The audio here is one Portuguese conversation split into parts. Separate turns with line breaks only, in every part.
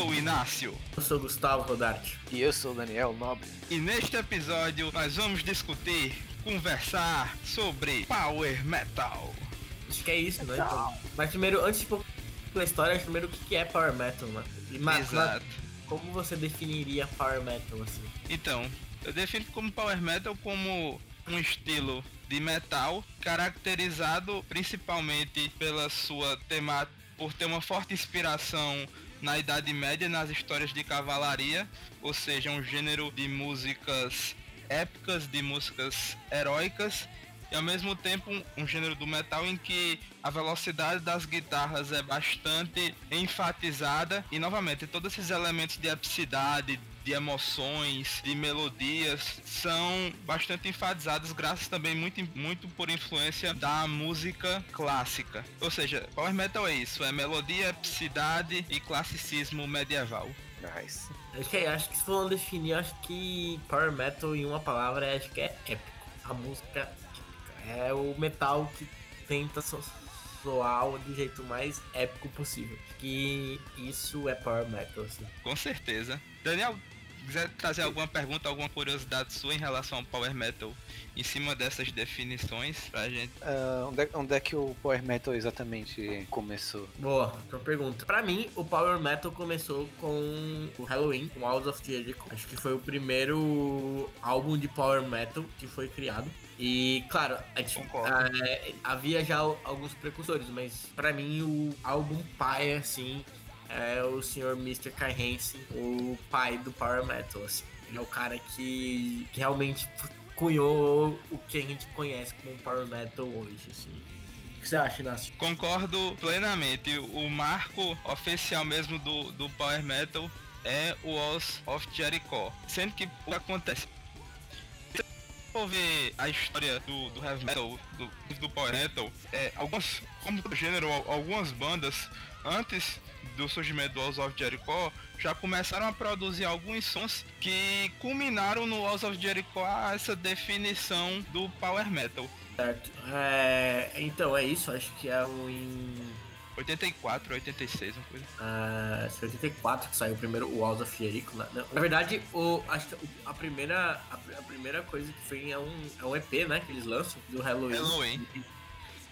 sou o Inácio.
Eu sou Gustavo Rodarte.
E eu sou o Daniel Nobre.
E neste episódio nós vamos discutir, conversar sobre Power Metal.
Acho que é isso, né? Então, mas primeiro, antes de pela história, primeiro o que é Power Metal, né? E, mas,
Exato.
como você definiria Power Metal assim?
Então, eu defino como Power Metal como um estilo de metal caracterizado principalmente pela sua temática, por ter uma forte inspiração na Idade Média nas histórias de cavalaria, ou seja, um gênero de músicas épicas, de músicas heróicas e ao mesmo tempo um, gênero do metal em que a velocidade das guitarras é bastante enfatizada. E novamente todos esses elementos de epicidade, de emoções, de melodias são bastante enfatizados graças também muito, muito por influência da música clássica. Ou seja, power metal é isso, é melodia, epicidade e classicismo medieval.
Nice.
Acho que, acho que se for definir, acho que Power Metal em uma palavra, acho que é épico. A música é o metal que tenta soar do jeito mais épico possível. Que isso é power metal, assim.
Com certeza. Daniel, quiser trazer alguma pergunta, alguma curiosidade sua em relação ao power metal em cima dessas definições pra gente?
Uh, onde, é, onde, é, que o Power Metal exatamente começou?
Boa, então pergunta. Pra mim, o Power Metal começou com o Halloween, com House of Jericho. Acho que foi o primeiro álbum de Power Metal que foi criado. E, claro, gente, é, havia já alguns precursores, mas para mim o álbum pai, assim, é o senhor Mr. Kai Hansen, o pai do Power Metal, assim. Ele é o cara que, que realmente cunhou o que a gente conhece como Power Metal hoje, assim. O que você acha, Inácio?
Concordo plenamente. O marco oficial mesmo do, do Power Metal é o Walls of Jericho. Sendo que o que acontece? For ver a história do, do heavy metal, do, do power metal, é, algumas, como do gênero, algumas bandas antes do surgimento do Walls of Jericho já começaram a produzir alguns sons que culminaram no Walls of Jericho a essa definição do power metal.
Certo. É, então é isso, acho que é um em
84, 86, uma coisa.
Uh, 84 que saiu primeiro o Walls of Jericho. Na, né? na verdade, o, acho que a primeira, a, a, primeira coisa que foi é um, é um EP, né? Que eles lançam do Halloween.
Halloween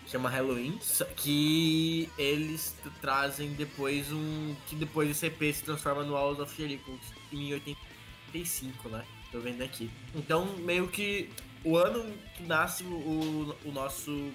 chama Halloween, que eles trazem depois um. que depois esse EP se transforma no Walls of Jericho em 85, né? Tô vendo aqui. Então, meio que o ano que nasce o, o nosso.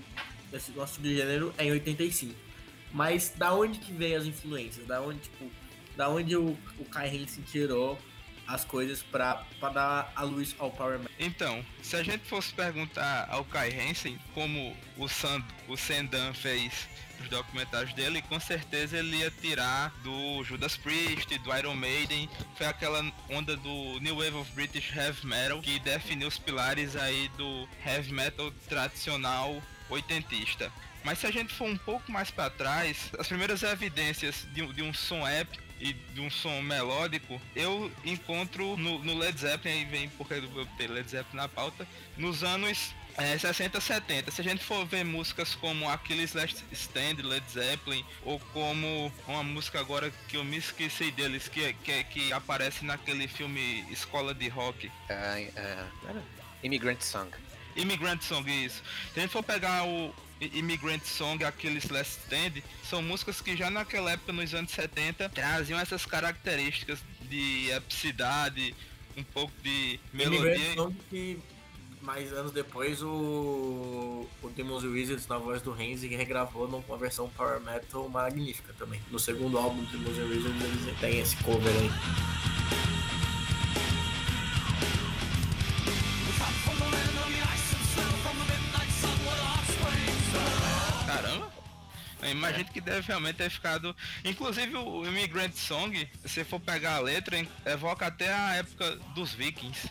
Esse nosso gênero é em 85. Mas da onde que veio as influências? Da onde, tipo, da onde o, o Kai Hansen tirou as coisas para dar a luz ao Power Man.
Então, se a gente fosse perguntar ao Kai Hansen como o, Sand, o Sandan fez os documentários dele, com certeza ele ia tirar do Judas Priest, do Iron Maiden, foi aquela onda do New Wave of British Heavy Metal que definiu os pilares aí do heavy metal tradicional oitentista. Mas se a gente for um pouco mais para trás, as primeiras evidências de, de um som épico e de um som melódico, eu encontro no, no Led Zeppelin, aí vem porque eu ter Led Zeppelin na pauta, nos anos é, 60, 70. Se a gente for ver músicas como Achilles Last Stand, Led Zeppelin, ou como uma música agora que eu me esqueci deles, que, que, que aparece naquele filme Escola de Rock.
Uh, uh, Immigrant Song.
Immigrant Song, isso. Se a gente for pegar o, Immigrant Song, aqueles Last Stand, são músicas que já naquela época, nos anos 70, traziam essas características de epicidade, um pouco de melodia.
Immigrant Song que mais anos depois o, o Demons Wizards na voz do Renzi regravou numa versão power metal magnífica também. No segundo álbum do Demons Wizards eles têm esse cover aí.
Imagino que deve realmente ter ficado. Inclusive o Immigrant Song, se for pegar a letra, evoca até a época dos Vikings.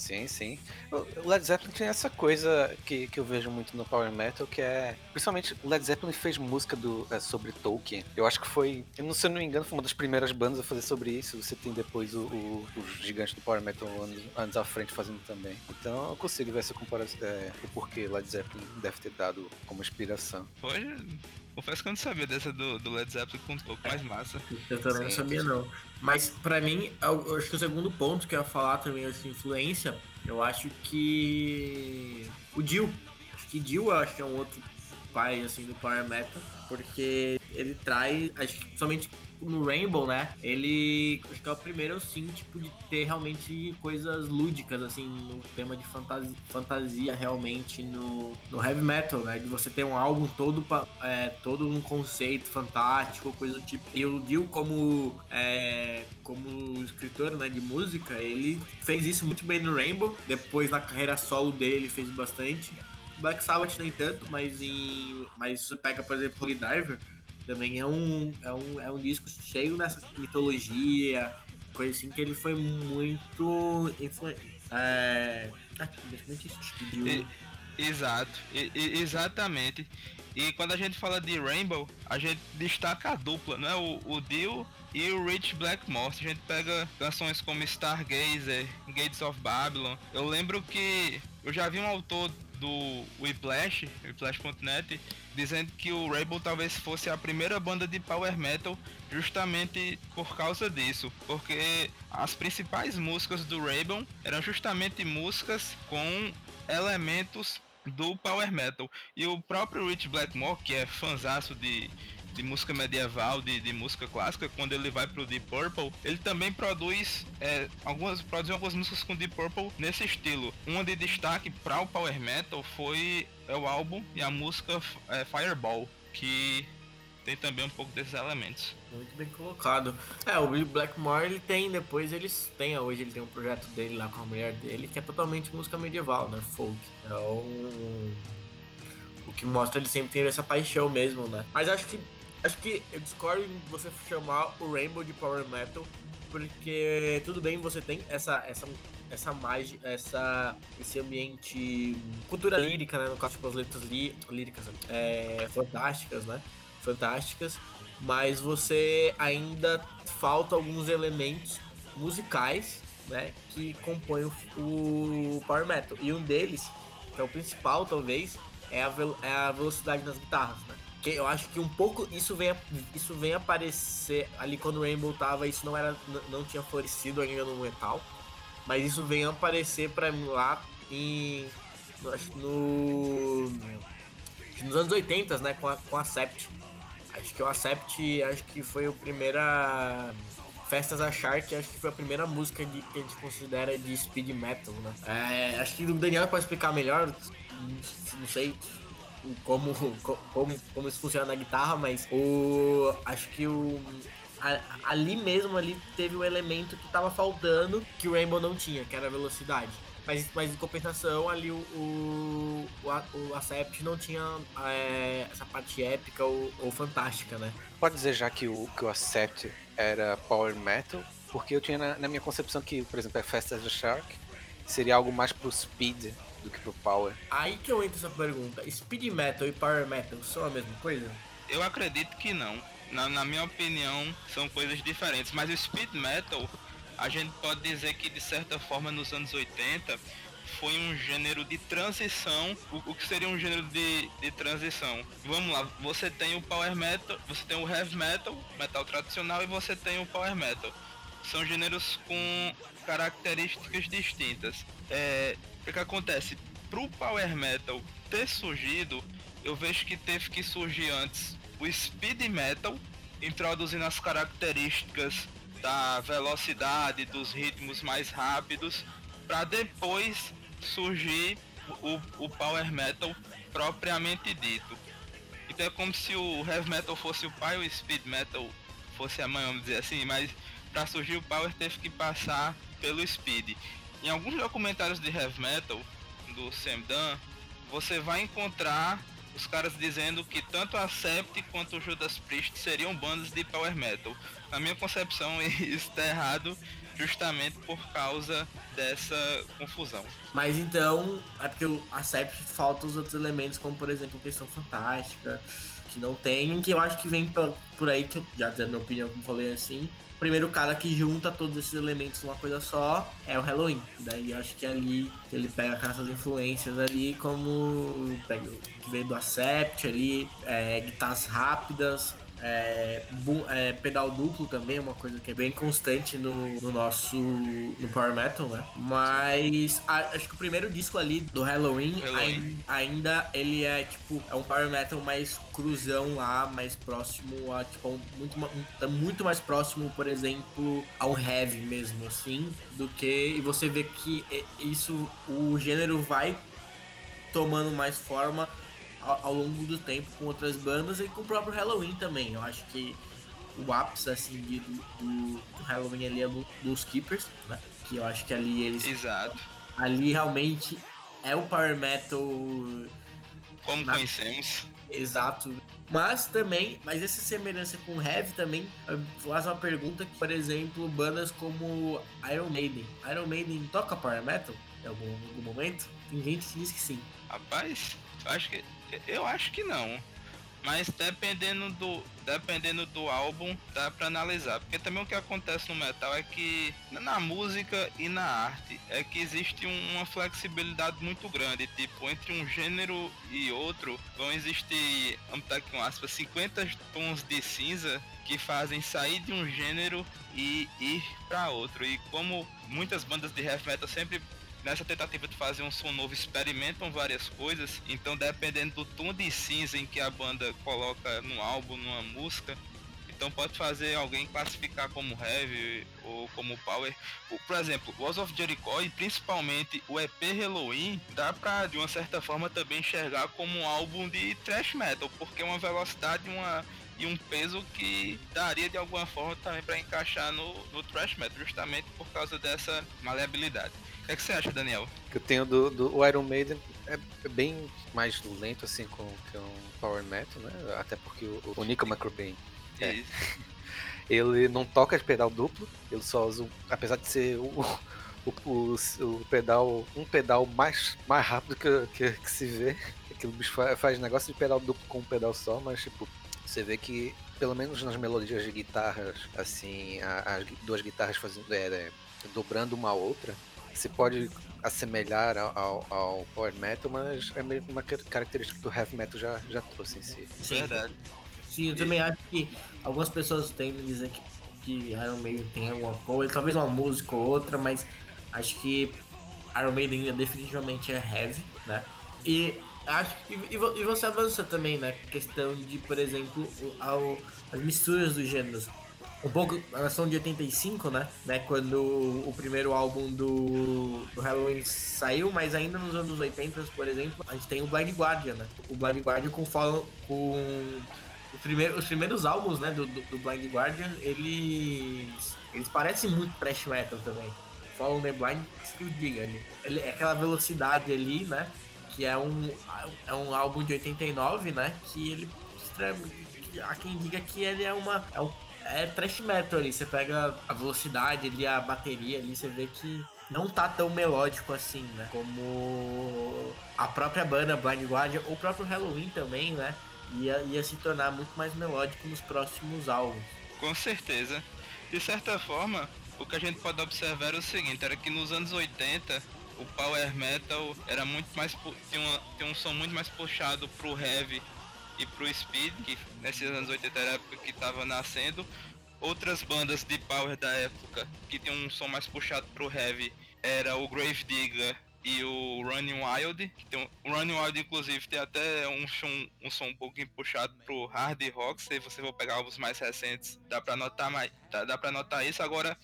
Sim, sim. O Led Zeppelin tem essa coisa que, que eu vejo muito no Power Metal, que é. Principalmente, o Led Zeppelin fez música do, é, sobre Tolkien. Eu acho que foi. Eu não, se eu não me engano, foi uma das primeiras bandas a fazer sobre isso. Você tem depois o, o, os gigantes do Power Metal anos, anos à frente fazendo também. Então eu consigo ver essa comparação. É, o porquê Led Zeppelin deve ter dado como inspiração.
Hoje Confesso que eu não sabia dessa do, do Led Zeppelin com um pouco mais massa.
Eu também não sabia, não. Mas pra mim, eu, acho que o segundo ponto que eu ia falar também, essa influência, eu acho que. O Dio. Acho que Dio eu acho que é um outro pai assim do Power Metal. Porque ele traz, acho que somente no Rainbow, né? Ele acho que é o primeiro, assim, tipo, de ter realmente coisas lúdicas, assim, no tema de fantasia, fantasia realmente no, no heavy metal, né? De você ter um álbum todo, é, todo um conceito fantástico, coisa do tipo. E o Dio, como, é, como escritor né, de música, ele fez isso muito bem no Rainbow. Depois, na carreira solo dele, ele fez bastante. Black Sabbath nem tanto, mas em. Mas você pega, por exemplo, Holy Diver, também é um, é um, é um disco cheio nessa mitologia, coisa assim que ele foi muito. É. Ah, que Dio-
E- Exato, e- exatamente. E quando a gente fala de Rainbow, a gente destaca a dupla, né? O, o Dio e o Rich Blackmore. A gente pega canções como Stargazer, Gates of Babylon, eu lembro que eu já vi um autor do Whiplash, Whiplash.net, dizendo que o Rainbow talvez fosse a primeira banda de power metal justamente por causa disso, porque as principais músicas do Rainbow eram justamente músicas com elementos do power metal. E o próprio Rich Blackmore, que é fanzaço de, de música medieval, de, de música clássica, quando ele vai pro Deep Purple, ele também produz é, algumas, produziu algumas músicas com Deep Purple nesse estilo. Uma de destaque para o power metal foi é o álbum e a música é, Fireball, que tem também um pouco desses elementos.
Muito bem colocado. É, o Will Blackmore, ele tem, depois eles têm, hoje ele tem um projeto dele lá com a mulher dele, que é totalmente música medieval, né? Folk. Então, o que mostra ele sempre tem essa paixão mesmo, né? Mas acho que, acho que eu discordo em você chamar o Rainbow de Power Metal, porque tudo bem, você tem essa, essa, essa magia, essa, esse ambiente, cultura lírica, né? No caso, tipo, as letras lí- líricas, é, fantásticas, né? Fantásticas mas você ainda falta alguns elementos musicais, né, que compõem o, o power metal. E um deles, que é o principal talvez, é a, é a velocidade das guitarras, né? Que eu acho que um pouco isso vem, isso vem aparecer ali quando o Rainbow tava, isso não era não tinha florescido ainda no metal, mas isso vem aparecer para mim lá em acho no nos anos 80, né, com a, com a Sept. Acho que o Acept, acho que foi a primeira. Festas a Shark, acho que foi a primeira música de, que a gente considera de speed metal, né? É, acho que o Daniel pode explicar melhor, não sei como, como, como isso funciona na guitarra, mas o. Acho que o. a- ali mesmo ali teve o elemento que tava faltando que o Rainbow não tinha, que era a velocidade. Mas, mas em compensação, ali o, o, o, Acept não tinha é, essa parte épica ou, ou fantástica, né?
Pode dizer já que o, que o Accept era power metal, porque eu tinha na, na minha concepção que, por exemplo, a Fast as a Shark seria algo mais pro speed do que pro power.
Aí que eu entro essa pergunta: Speed Metal e Power Metal são a mesma coisa?
Eu acredito que não. Na, na minha opinião, são coisas diferentes. Mas o speed metal, a gente pode dizer que de certa forma nos anos 80 foi um gênero de transição. O, o que seria um gênero de, de transição? Vamos lá, você tem o power metal, você tem o heavy metal, metal tradicional, e você tem o power metal. São gêneros com características distintas. É, o que, que acontece? Pro power metal ter surgido, eu vejo que teve que surgir antes o speed metal, introduzindo as características da velocidade, dos ritmos mais rápidos, para depois surgir o, o power metal propriamente dito. Então é como se o heavy metal fosse o pai o speed metal fosse a mãe, vamos dizer assim, mas para surgir o power teve que passar pelo speed. Em alguns documentários de heavy metal do Sam Dunn, você vai encontrar os caras dizendo que tanto a Sept quanto o Judas Priest seriam bandas de power metal. Na minha concepção, isso está errado justamente por causa dessa confusão.
Mas então, é porque o Acept falta os outros elementos, como por exemplo questão fantástica, que não tem, que eu acho que vem por, por aí, que eu, já dando minha opinião, como falei assim, primeiro cara que junta todos esses elementos numa coisa só é o Halloween. Daí acho que é ali ele pega essas influências ali, como pega, que veio do Acept ali, é, guitarras rápidas, é, é, pedal duplo também é uma coisa que é bem constante no, no nosso no Power Metal, né? Mas a, acho que o primeiro disco ali do Halloween, Halloween. Ainda, ainda, ele é tipo é um Power Metal mais cruzão lá, mais próximo a tipo um, muito um, tá muito mais próximo, por exemplo, ao heavy mesmo assim, do que e você vê que isso o gênero vai tomando mais forma ao, ao, longo do tempo com outras bandas e com o próprio Halloween também. Eu acho que o ápice assim de, do, do, Halloween ali é do, dos Keepers, né? Que eu acho que ali eles.
Exato.
Ali realmente é o Power Metal.
Como na... conhecemos.
Exato. Mas também, mas essa semelhança com Heavy também faz uma pergunta que, por exemplo, bandas como Iron Maiden. Iron Maiden toca Power Metal em algum, algum momento? Tem gente que diz que sim.
Rapaz, eu acho que eu acho que não. Mas dependendo do, dependendo do álbum, dá para analisar. Porque também o que acontece no metal é que na música e na arte é que existe uma flexibilidade muito grande. Tipo, entre um gênero e outro vão existir, vamos estar com aspas, 50 tons de cinza que fazem sair de um gênero e ir para outro. E como muitas bandas de heavy metal sempre nessa tentativa de fazer um som novo, experimentam várias coisas. Então, dependendo do tom de cinza em que a banda coloca no álbum, numa música, então pode fazer alguém classificar como heavy ou como power. Por exemplo, Walls of Jericho e principalmente o EP Halloween dá pra de uma certa forma também enxergar como um álbum de thrash metal, porque é uma velocidade uma, e um peso que daria de alguma forma também para encaixar no, no thrash metal, justamente por causa dessa maleabilidade que, é que você acha, Daniel?
Que eu tenho do, do Iron Maiden é, é bem mais lento assim com, que um Power Metal, né? Até porque o, o Nico McRobin é, ele não toca de pedal duplo, ele só usa, apesar de ser o, o, o, o pedal, um pedal mais, mais rápido que, que, que se vê. Aquele bicho faz, faz negócio de pedal duplo com um pedal só, mas tipo, você vê que pelo menos nas melodias de guitarras, assim, as duas guitarras fazendo é, é, dobrando uma outra, se pode assemelhar ao, ao, Power Metal, mas é mesmo uma característica que o Heavy Metal já, já trouxe em si.
Sim. Verdade. Sim, eu também acho que algumas pessoas tendem a dizer que, que Iron Maiden tem alguma coisa, talvez uma música ou outra, mas acho que Iron Maiden definitivamente é heavy, né? E acho que e, e você avança também na questão de, por exemplo, ao, as misturas dos gêneros um pouco na versão de 85, né? né? Quando o primeiro álbum do, do Halloween saiu, mas ainda nos anos 80, por exemplo, a gente tem o Blind Guardian, né? O Blind Guardian com, com primeiro, os primeiros álbuns né, do, do, do, Blind Guardian, eles, eles parecem muito thrash metal também. Follow the Blind, que diga. Ele, ele, é aquela velocidade ali, né? Que é um, é um álbum de 89, né? Que ele há quem diga que ele é uma é um é trash metal ali. Você pega a velocidade ali, a bateria ali, você vê que não tá tão melódico assim, né? Como a própria banda Blind Guardian ou o próprio Halloween também, né? Ia, ia se tornar muito mais melódico nos próximos álbuns.
Com certeza. De certa forma, o que a gente pode observar é o seguinte, era que nos anos 80 o power metal era muito mais tinha, uma, tinha um som muito mais puxado pro heavy e pro Speed, que nesses anos 80 era a época que estava nascendo. Outras bandas de power da época que tinham um som mais puxado pro heavy era o Grave Digger e o Running Wild. Tem um, o Running Wild, inclusive, tem até um um som um pouquinho puxado pro hard rock. Se você for pegar álbuns mais recentes, dá pra notar mais, dá, dá notar isso. Agora,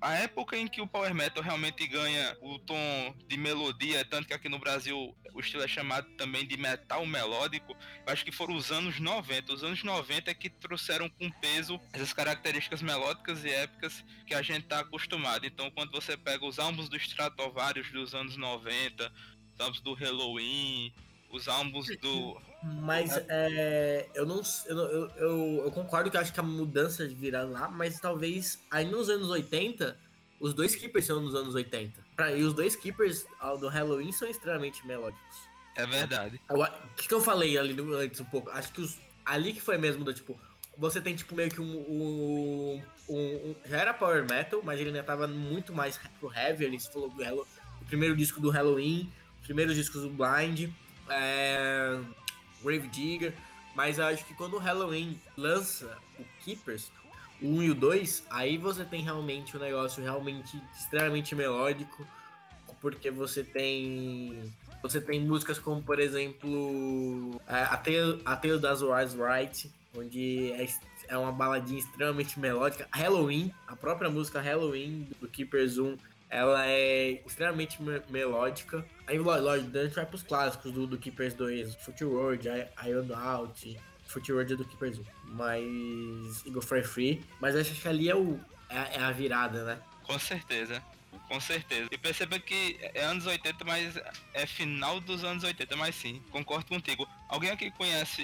a época em que o power metal realmente ganha o tom de melodia, tanto que aqui no Brasil o estilo é chamado também de metal melódico, acho que foram os anos 90. Os anos 90 é que trouxeram com peso essas características melódicas e épicas que a gente está acostumado. Então, quando você pega os álbuns do Stratovarius dos anos 90, os álbuns do Halloween, os álbuns do
mas é, eu não eu, eu, eu, eu, concordo que acho que a mudança virar lá, mas talvez aí nos anos 80, os dois keepers são nos anos 80. Pra, e os dois keepers do Halloween são extremamente melódicos.
É verdade.
O que, que eu falei ali antes um pouco? Acho que os, ali que foi mesmo do tipo. você tem tipo meio que um, um, um, um- Já era Power Metal, mas ele ainda tava muito mais pro heavy. Ele falou do Hello, o primeiro disco do Halloween, os primeiros discos do Blind, é, Grave Digger. Mas acho que quando o Halloween lança o Keepers, o 1 e o 2, aí você tem realmente um negócio realmente extremamente melódico, porque você tem você tem músicas como, por exemplo, é, a Tale, das Wise Right, onde é, é uma baladinha extremamente melódica. Halloween, a própria música Halloween do Keepers 1, ela é extremamente me- melódica. Aí, lógico, daí a gente vai pros clássicos do, do Keepers 2, Foot World, I- Iron Out, Foot World é do Keepers 1, mas Eagle Fry Free. Mas acho que ali é, o, é, a- é a virada, né?
Com certeza. Com certeza. E perceba que é anos 80, mas é final dos anos 80, mas sim, concordo contigo. Alguém aqui conhece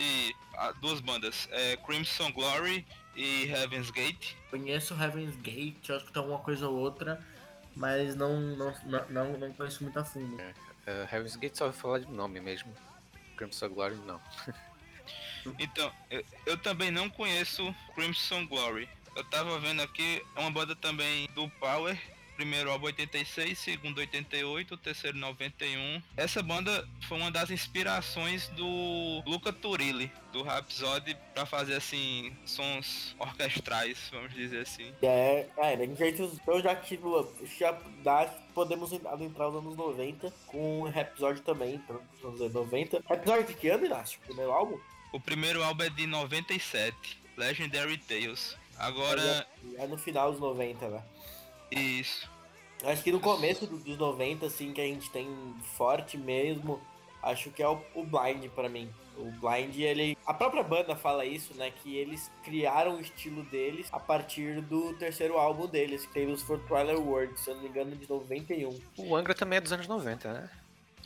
ah, duas bandas, é Crimson Glory e Heaven's Gate?
Conheço Heaven's Gate, acho que tem alguma coisa ou outra, mas não, não, não, não, não conheço muito a fundo.
Uh, Heaven's Gate só vai falar de nome mesmo. Crimson Glory não.
Então, eu, eu também não conheço Crimson Glory. Eu tava vendo aqui, é uma banda também do Power. Primeiro álbum 86, segundo 88, terceiro 91. Essa banda foi uma das inspirações do Luca Turilli, do Rhapsody, pra fazer assim, sons orquestrais, vamos dizer assim.
É, é, a gente eu já tive, já dá, podemos adentrar os anos 90 com Rhapsody também, então, nos anos 90. Rhapsody de que ano, Inácio? Primeiro álbum?
O primeiro álbum é de 97, Legendary Tales. Agora,
É no final dos 90, né?
isso.
Acho que no começo do- dos 90, assim, que a gente tem forte mesmo, acho que é o, o Blind pra mim. O Blind, ele. A própria banda fala isso, né? Que eles criaram o estilo deles a partir do terceiro álbum deles, Tales for Twilight World, se eu não me engano, de 91.
O Angra também é dos anos 90, né?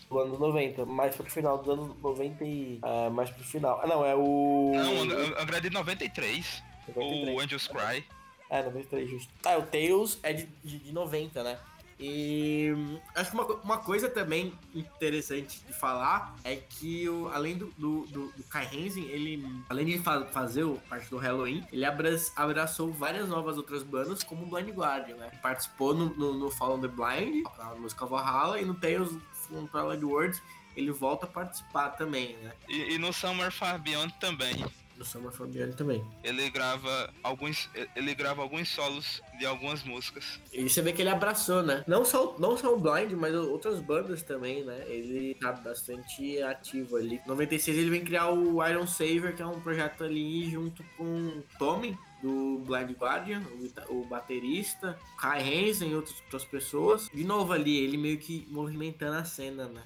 Do ano 90, mais pro final dos anos 90 e. ah, mais pro final. Ah, não, é o.
Não, Angra Angra é de 93.
93.
O Angels Cry.
É, 93, justo. Ah, o Tails é de, de, de 90, né? E acho que uma, uma coisa também interessante de falar é que o, além do, do, do, do Kai Hansen, ele, além de fa- fazer o parte do Halloween, ele abra, abraçou várias novas outras bandas, como o Blind Guardian, né? Participou no, no, no Follow the Blind, na música Valhalla, e no Tales from Twilight Worlds ele volta a participar também, né?
E, e no Summer Far Beyond também.
Do Summer Fabiano também.
Ele grava alguns. Ele grava alguns solos de algumas músicas.
E você vê que ele abraçou, né? Não só, não só o Blind, mas outras bandas também, né? Ele tá bastante ativo ali. Em 96 ele vem criar o Iron Saver, que é um projeto ali junto com Tommy, do Blind Guardian, o, o baterista, Kai Hansen e outras, outras pessoas. De novo ali, ele meio que movimentando a cena, né?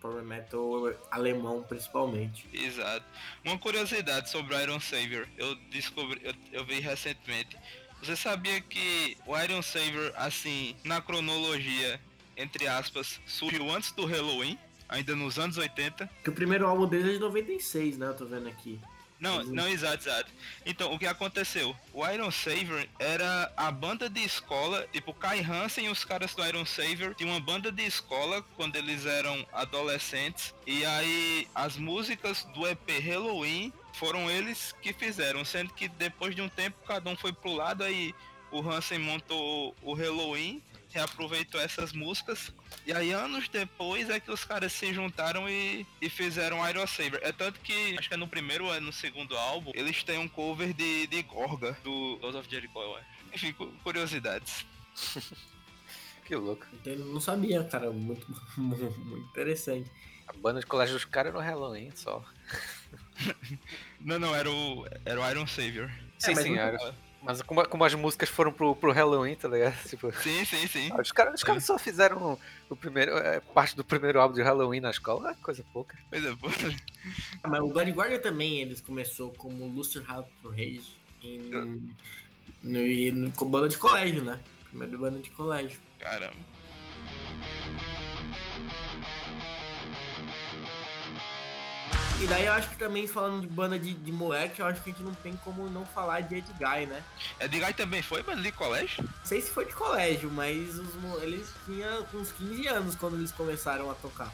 Power Metal alemão, principalmente.
Exato. Uma curiosidade sobre o Iron Savior, eu descobri, eu, eu vi recentemente. Você sabia que o Iron Savior, assim, na cronologia, entre aspas, surgiu antes do Halloween, ainda nos anos 80?
Que o primeiro álbum dele é de 96, né? Eu tô vendo aqui.
Não,
Uhum.
não, exato, exato. Então, o que aconteceu? O Iron Savior era a banda de escola, tipo, Kai Hansen e os caras do Iron Savior tinham uma banda de escola quando eles eram adolescentes. E aí, as músicas do EP Halloween foram eles que fizeram, sendo que depois de um tempo cada um foi pro lado, aí o Hansen montou o Halloween, reaproveitou essas músicas e aí anos depois é que os caras se juntaram e, e fizeram Iron Saber. É tanto que, acho que é no primeiro ou é no segundo álbum, eles têm um cover de, de Gorga, do Ghost of Jericho, eu acho. Enfim, cu- curiosidades.
Que louco.
Eu não sabia, cara. Muito, muito interessante.
A banda de colégio dos caras era o Halloween só.
Não, não, era o, era o Iron Savior.
Sim,
mas
sim,
muito
era. Mas como, como as músicas foram pro, pro Halloween, tá ligado? Tipo,
Sim, sim, sim.
os caras os caras só fizeram o primeiro, é, parte do primeiro álbum de Halloween na escola, é coisa pouca.
É, pô.
Ah, Mas o Blind Guardian também, eles começou como Luster House pro Rage em, no, e no, com banda de colégio, né? Primeiro banda de colégio.
Caramba.
E daí eu acho que também, falando de banda de, de moleque, eu acho que a gente não tem como não falar de Ed Guy, né?
Edguy também foi, mas de colégio?
Não sei se foi de colégio, mas os, eles tinham uns 15 anos quando eles começaram a tocar.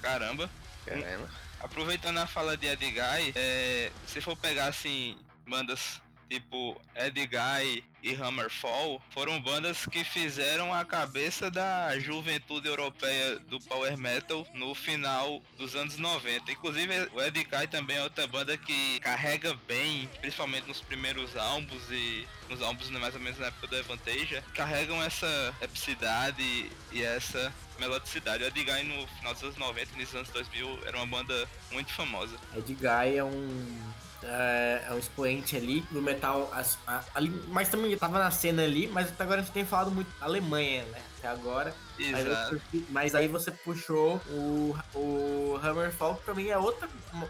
Caramba.
Caramba.
Aproveitando a fala de Edguy, é, se for pegar assim, bandas tipo Ed Guy e Hammerfall, foram bandas que fizeram a cabeça da juventude europeia do power metal no final dos anos 90. Inclusive, o Ed Guy também é outra banda que carrega bem, principalmente nos primeiros álbuns e nos álbuns mais ou menos na época do Evantasia, carregam essa epicidade e essa melodicidade. O Ed Guy no final dos anos 90 e nos anos 2000 era uma banda muito famosa.
Ed Guy é um é, é um expoente ali do metal ali, mas também estava na cena ali, mas até agora a gente tem falado muito Alemanha, né? Até agora.
Exato.
Mas, mas aí você puxou o, o Hammerfall, que também é outra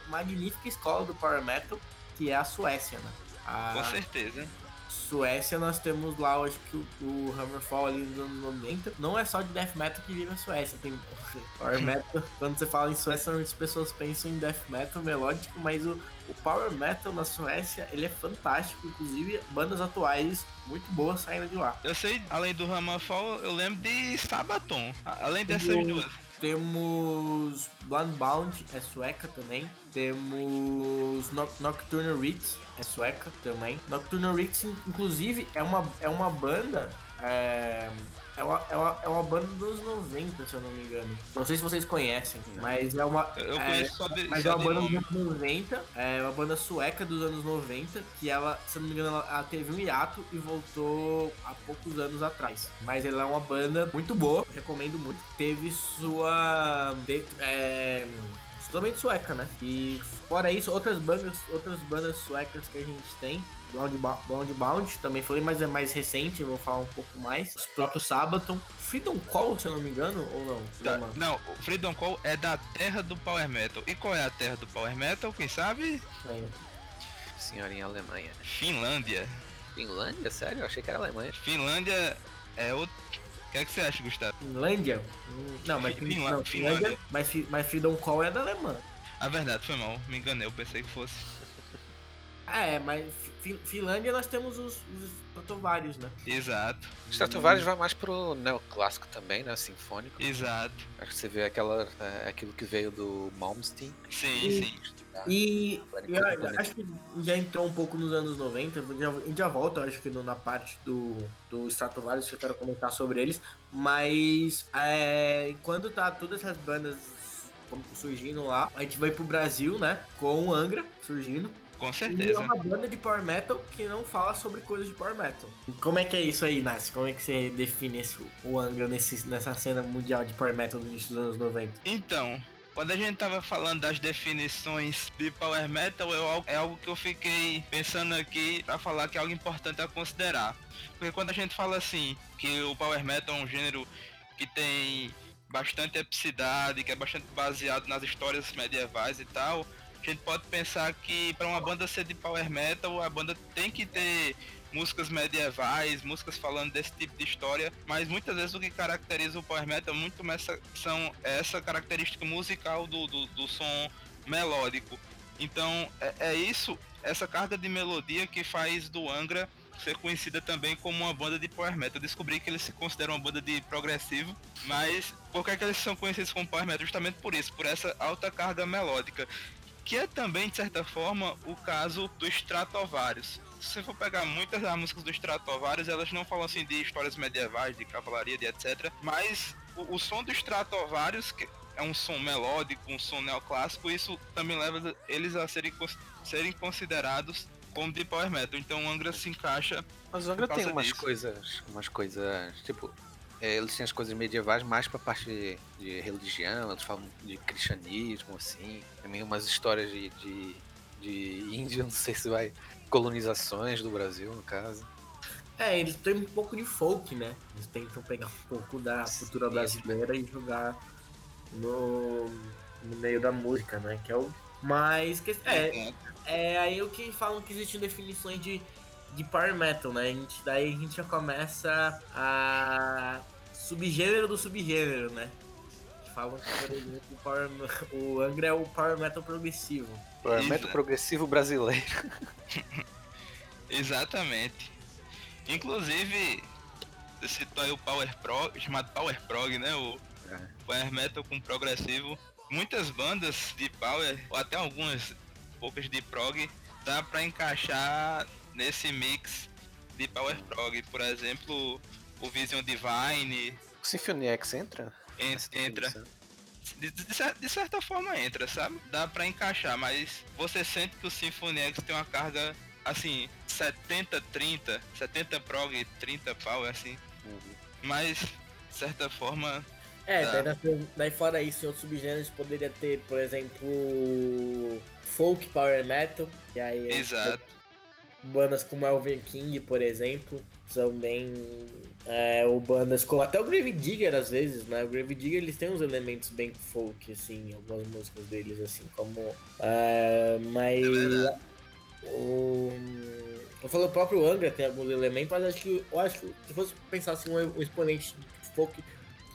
magnífica escola do Power Metal, que é a Suécia, né? A...
Com certeza.
Suécia, nós temos lá, acho que o, o Hammerfall ali nos anos 90. Não é só de Death Metal que vive a Suécia. Tem Power Metal. quando você fala em Suécia, muitas pessoas pensam em Death Metal melódico, mas o, o Power Metal na Suécia, ele é fantástico. Inclusive, bandas atuais muito boas saindo de lá.
Eu sei, além do Hammerfall, eu lembro de Sabaton. Além dessas duas.
Temos Bloodbound, é sueca também. Temos Nocturnal Ritz, é sueca também. Nocturnal Ritz, inclusive, é uma, é uma banda. É, é uma, é, uma, é uma banda dos 90, se eu não me engano. Não sei se vocês conhecem, mas é uma.
Eu conheço é, só de,
Mas
só
é uma banda dos anos 90, é uma banda sueca dos anos 90, que ela, se eu não me engano, ela, ela teve um hiato e voltou há poucos anos atrás. Mas ela é uma banda muito boa, recomendo muito. Teve sua. É, totalmente sueca, né? E fora isso, outras bandas, outras bandas suecas que a gente tem, Bound Bound também foi, mas é mais recente, vou falar um pouco mais. Os próprios Sabaton, Freedom Call, se eu não me engano, ou não?
Da, não, o Freedom Call é da terra do Power Metal. E qual é a terra do Power Metal? Quem sabe?
É. Senhorinha Alemanha.
Finlândia.
Finlândia? Sério? Eu achei que era Alemanha.
Finlândia é outro que é que você acha, Gustavo?
Finlândia? Não, mas Finlândia, não, Finlândia, mas, mas Freedom Call é da Alemanha.
A verdade, foi mal, me enganei, eu pensei que fosse.
É, mas Finlândia nós temos os, os Stratovarius, né?
Exato.
Stratovarius vai mais pro neoclássico também, né? Sinfônico.
Exato.
Acho que você vê aquela, é, aquilo que veio do Malmsteen.
Sim, e, sim.
E, e acho que já entrou um pouco nos anos 90, já, a gente já volta, acho que na parte do, do Stratovarius, que eu quero comentar sobre eles, mas é, quando tá todas essas bandas surgindo lá, a gente vai pro Brasil, né, com o Angra surgindo,
com certeza.
E é uma banda de power metal que não fala sobre coisas de power metal. Como é que é isso aí, Nasce? Como é que você define esse, o Angra nesse, nessa cena mundial de power metal do início dos anos 90?
Então, quando a gente tava falando das definições de power metal, eu, é algo que eu fiquei pensando aqui para falar que é algo importante a considerar. Porque quando a gente fala assim, que o power metal é um gênero que tem bastante epicidade, que é bastante baseado nas histórias medievais e tal, a gente pode pensar que para uma banda ser de power metal, a banda tem que ter músicas medievais, músicas falando desse tipo de história, mas muitas vezes o que caracteriza o power metal muito essa, são essa característica musical do, do, do som melódico. Então é, é, isso, essa carga de melodia que faz do Angra ser conhecida também como uma banda de power metal. Eu descobri que eles se consideram uma banda de progressivo, mas por que, é que eles são conhecidos como power metal? Justamente por isso, por essa alta carga melódica que é também, de certa forma, o caso do Stratovarius. Se você for pegar muitas das músicas do Stratovarius, elas não falam assim de histórias medievais, de cavalaria, de etc. Mas o, o som do Stratovarius, que é um som melódico, um som neoclássico, isso também leva eles a serem, serem considerados como de power metal. Então o Angra se encaixa.
Mas o Angra tem umas disso. coisas, umas coisas, tipo, é, eles têm as coisas medievais mais pra parte de, de, religião, eles falam de cristianismo, assim. Também umas histórias de, de, de índio, não sei se vai. Colonizações do Brasil, no caso.
É, eles têm um pouco de folk, né? Eles tentam pegar um pouco da cultura brasileira e jogar no, no meio da música, né? Que é o. Mas. Que, é, é aí o que falam que existem definições de de power metal, né? A gente, daí a gente já começa a subgênero do subgênero, né? Falam que, por exemplo, o, power, o Angra é o power metal progressivo.
Power metal progressivo brasileiro.
Exatamente. Inclusive, você citou aí o Power Pro, chamado Power Prog, né? O é. Power Metal com progressivo. Muitas bandas de Power, ou até algumas poucas de prog, dá pra encaixar nesse mix de Power Prog. Por exemplo, o Vision Divine.
O Symphony X entra?
En entra. De, de, de, certa forma entra, sabe? Dá pra encaixar, mas você sente que o Symphony X tem uma carga assim, 70, 30, 70 prog, 30 power, assim. Uhum. Mas, de certa forma.
É, daí, daí fora isso, em outros subgêneros poderia ter, por exemplo, folk power metal, e aí.
Exato.
Bandas como Elven King, por exemplo, são bem. É, ou bandas como até o Grave Digger às vezes, né? O Grave Digger eles têm uns elementos bem folk, assim, algumas músicas deles, assim, como. É, mas. É o, eu falo o próprio Angra tem alguns elementos, mas acho que eu acho que se fosse pensar assim, um, um exponente de folk,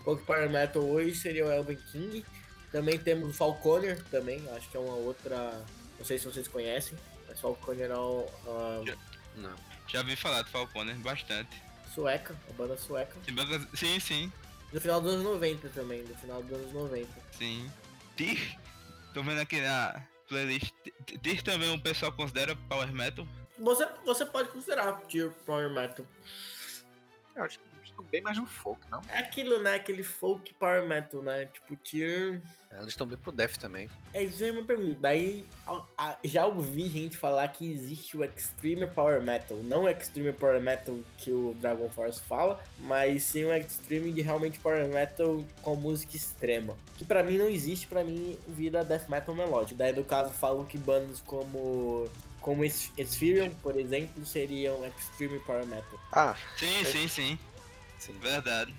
folk power metal hoje seria o Elven King. Também temos o Falconer também, acho que é uma outra. Não sei se vocês conhecem, mas Falconer é um, um...
Já, não. Já vi falar do Falconer bastante.
Sueca, a banda sueca.
Sim, sim.
Do final dos anos 90 também, do final dos anos 90.
Sim. Tyr, tô vendo aqui na playlist. Tyr também o pessoal considera Power Metal?
Você, você pode considerar Tyr Power Metal.
Eu acho que bem mais no folk, não?
É aquilo, né? Aquele folk power metal, né? Tipo, Tyr.
É, eles estão bem pro death também.
É, isso é uma pergunta. Daí, já ouvi gente falar que existe o Extreme Power Metal. Não o Extreme Power Metal que o Dragon Force fala, mas sim o Extreme de realmente Power Metal com música extrema. Que para mim não existe, para mim vira Death Metal melódico. Daí, no caso, falam que bandas como como Ethereum, por exemplo, seriam Extreme Power Metal.
Ah, sim, sim, sim. Sim. Verdade.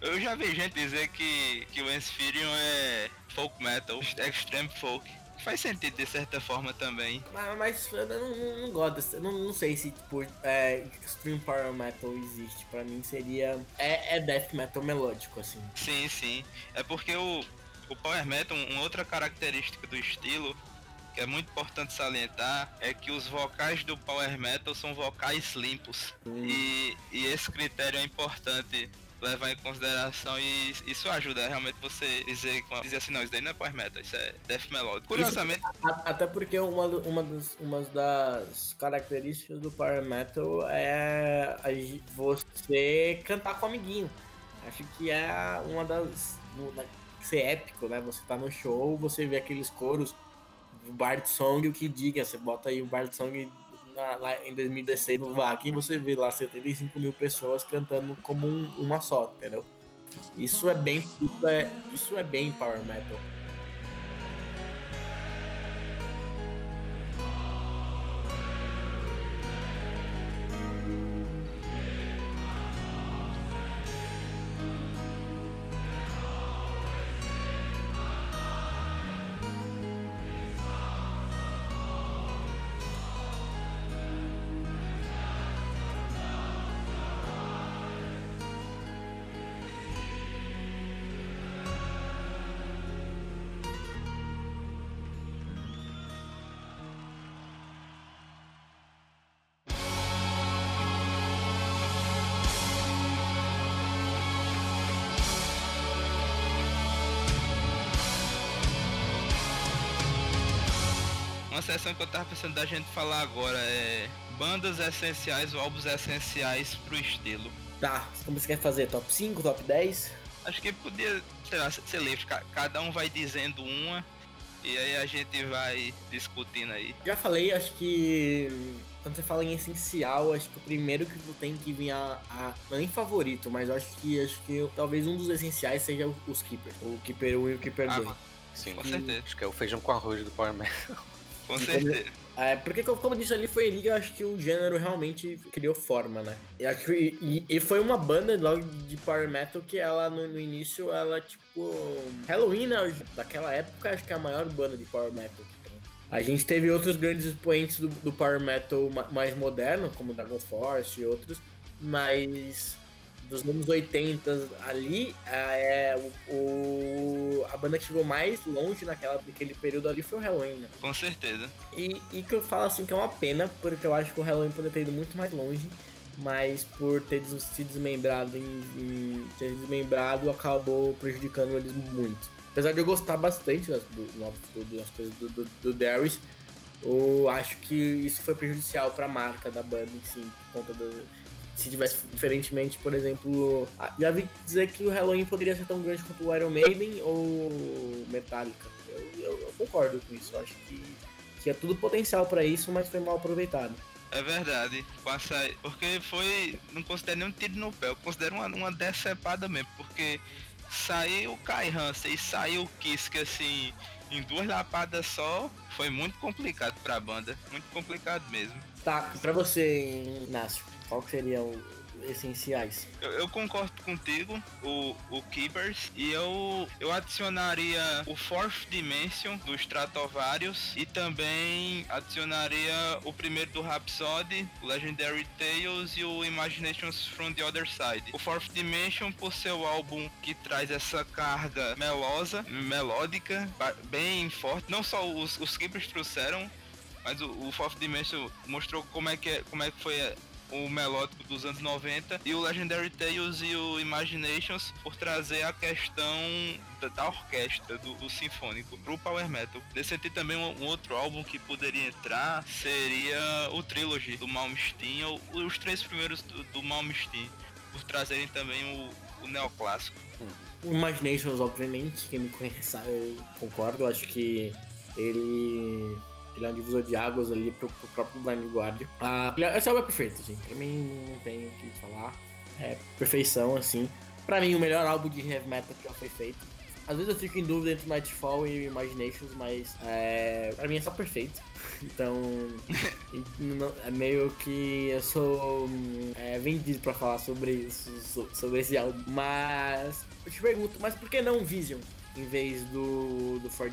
Eu já vi gente dizer que, que o Ensphirion é folk metal, extreme folk. Faz sentido de certa forma também.
Mas, mas eu não, não, não gosto não, não sei se tipo, é, Extreme Power Metal existe. Pra mim seria. É, é Death Metal melódico, assim.
Sim, sim. É porque o, o Power Metal, uma outra característica do estilo que é muito importante salientar é que os vocais do power metal são vocais limpos hum. e, e esse critério é importante levar em consideração e isso ajuda realmente você dizer, dizer assim, não, isso daí não é power metal, isso é death melodic. Curiosamente...
Isso, até porque uma, uma, das, uma das características do power metal é você cantar com o amiguinho. Acho que é uma das... Ser épico, né? Você tá no show, você vê aqueles coros o Bard Song, o que diga, você bota aí o Bard Song na, lá em 2016 no VAC e você vê lá 75 mil pessoas cantando como um, uma só, entendeu? Isso é bem, isso é, isso é bem power metal.
Sessão que eu tava pensando da gente falar agora é bandas essenciais ou álbuns essenciais pro estilo.
Tá, como você quer fazer? Top 5, top 10?
Acho que podia, sei lá, ser livre, cada um vai dizendo uma e aí a gente vai discutindo aí.
Já falei, acho que quando você fala em essencial, acho que o primeiro que tu tem que vir a, a não é nem favorito, mas acho que acho que talvez um dos essenciais seja os Keeper, o Keeper 1 e o Keeper 2. Ah,
sim, com certeza. Acho que é o feijão com arroz do Power Man.
Com certeza.
É, porque como disse ali, foi ali que eu acho que o gênero realmente criou forma, né? E, e, e foi uma banda logo de power metal que ela, no, no, início, ela, tipo... Halloween, né, daquela época, acho que é a maior banda de power metal que tem. A gente teve outros grandes expoentes do, do power metal mais moderno, como Dragon Force e outros, mas dos anos 80 ali, é, o, a banda que chegou mais longe naquela, naquele período ali foi o Halloween, né?
Com certeza.
E, e que eu falo assim que é uma pena, porque eu acho que o Halloween poderia ter ido muito mais longe, mas por ter se desmembrado, em, em ter desmembrado, acabou prejudicando eles muito. Apesar de eu gostar bastante das, do, do, das coisas do, do, do Darius, Eu acho que isso foi prejudicial pra marca da banda, sim, por conta do. Se tivesse diferentemente, por exemplo. Já vi dizer que o Halloween poderia ser tão grande quanto o Iron Maiden ou Metallica. Eu, eu, eu concordo com isso. Eu acho que tinha tudo potencial para isso, mas foi mal aproveitado.
É verdade, passa porque foi, não considero nem um tiro no pé, eu considero uma, uma decepada mesmo, porque saiu o Kai Hansen e saiu o Kiske assim, em duas lapadas só, foi muito complicado pra banda, muito complicado mesmo.
Tá, pra você, Inácio, qual seria o, essenciais.
Eu, eu, concordo contigo, o, o Keepers, e eu, eu adicionaria o Fourth Dimension do Stratovarius e também adicionaria o primeiro do Rhapsody, Legendary Tales e o Imaginations from the Other Side. O Fourth Dimension por ser o álbum que traz essa carga melosa, melódica, bem forte. Não só os, os Keepers trouxeram, mas o, o Fourth Dimension mostrou como é que, é, como é que foi o melódico dos anos 90 e o Legendary Tales e o Imaginations por trazer a questão da, da orquestra, do, do, sinfônico pro Power Metal. Nesse sentido também um, um, outro álbum que poderia entrar seria o Trilogy do Malmsteen ou os três primeiros do, do Malmsteen por trazerem também o, o neoclássico.
O Imaginations, obviamente, quem me conhece eu concordo, acho que ele ele é um divisor de águas ali pro, pro próprio Blind Guardian. Ah, esse álbum é perfeito, gente. Pra mim não tem o que falar. É perfeição, assim. Pra mim, o melhor álbum de heavy metal que já foi feito. Às vezes eu fico em dúvida entre Nightfall e Imaginations, mas é, pra mim é só perfeito. Então, é meio que eu sou é, vendido pra falar sobre isso, sobre esse álbum. Mas, eu te pergunto, mas por que não Vision em vez do, do Four?